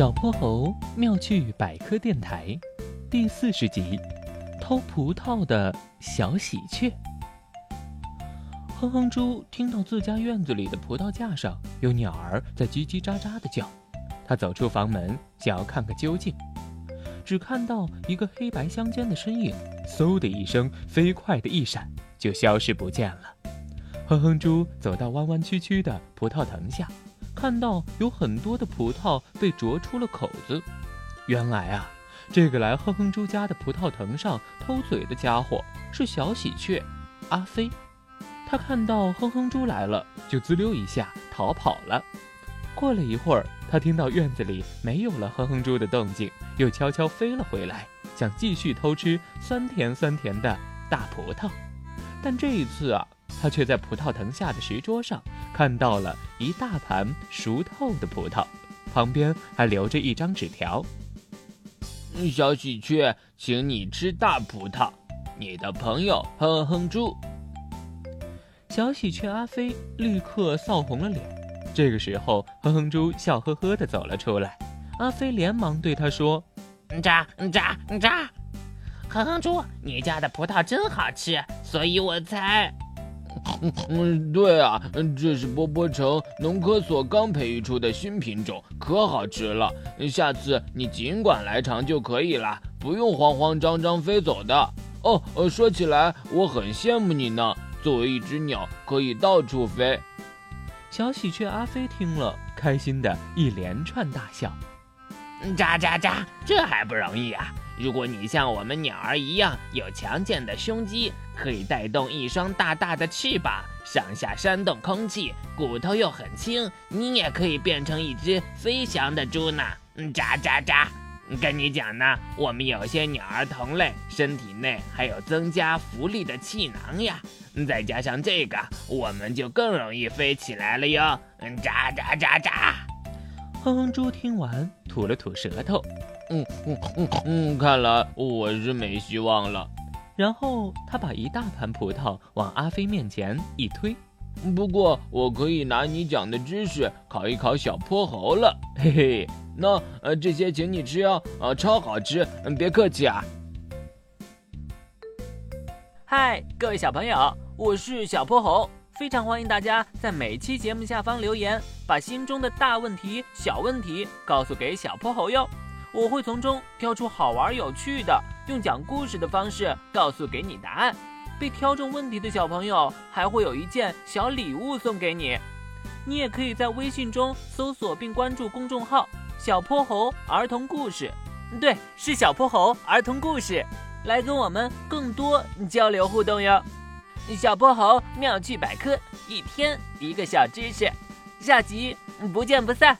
小泼猴妙趣百科电台第四十集：偷葡萄的小喜鹊。哼哼猪听到自家院子里的葡萄架上有鸟儿在叽叽喳喳的叫，他走出房门想要看个究竟，只看到一个黑白相间的身影，嗖的一声飞快的一闪就消失不见了。哼哼猪走到弯弯曲曲的葡萄藤下。看到有很多的葡萄被啄出了口子，原来啊，这个来哼哼猪家的葡萄藤上偷嘴的家伙是小喜鹊阿飞。他看到哼哼猪来了，就滋溜一下逃跑了。过了一会儿，他听到院子里没有了哼哼猪的动静，又悄悄飞了回来，想继续偷吃酸甜酸甜的大葡萄。但这一次啊。他却在葡萄藤下的石桌上看到了一大盘熟透的葡萄，旁边还留着一张纸条：“小喜鹊，请你吃大葡萄。你的朋友哼哼猪。”小喜鹊阿飞立刻臊红了脸。这个时候，哼哼猪笑呵呵地走了出来。阿飞连忙对他说：“喳喳喳，哼哼猪，你家的葡萄真好吃，所以我才……”嗯，对啊，这是波波城农科所刚培育出的新品种，可好吃了。下次你尽管来尝就可以了，不用慌慌张张飞走的。哦，说起来，我很羡慕你呢。作为一只鸟，可以到处飞。小喜鹊阿飞听了，开心的一连串大笑。喳喳喳，这还不容易啊！如果你像我们鸟儿一样有强健的胸肌，可以带动一双大大的翅膀，上下扇动空气，骨头又很轻，你也可以变成一只飞翔的猪呢。嗯喳喳喳，跟你讲呢，我们有些鸟儿同类身体内还有增加浮力的气囊呀，再加上这个，我们就更容易飞起来了哟。嗯喳喳喳喳。哼哼猪听完吐了吐舌头。嗯嗯嗯嗯，看来我是没希望了。然后他把一大盘葡萄往阿飞面前一推。不过我可以拿你讲的知识考一考小泼猴了，嘿嘿。那呃，这些请你吃哦，啊，超好吃，嗯，别客气啊。嗨，各位小朋友，我是小泼猴，非常欢迎大家在每期节目下方留言，把心中的大问题、小问题告诉给小泼猴哟。我会从中挑出好玩有趣的，用讲故事的方式告诉给你答案。被挑中问题的小朋友还会有一件小礼物送给你。你也可以在微信中搜索并关注公众号“小泼猴儿童故事”，对，是小泼猴儿童故事，来跟我们更多交流互动哟。小泼猴妙趣百科，一天一个小知识，下集不见不散。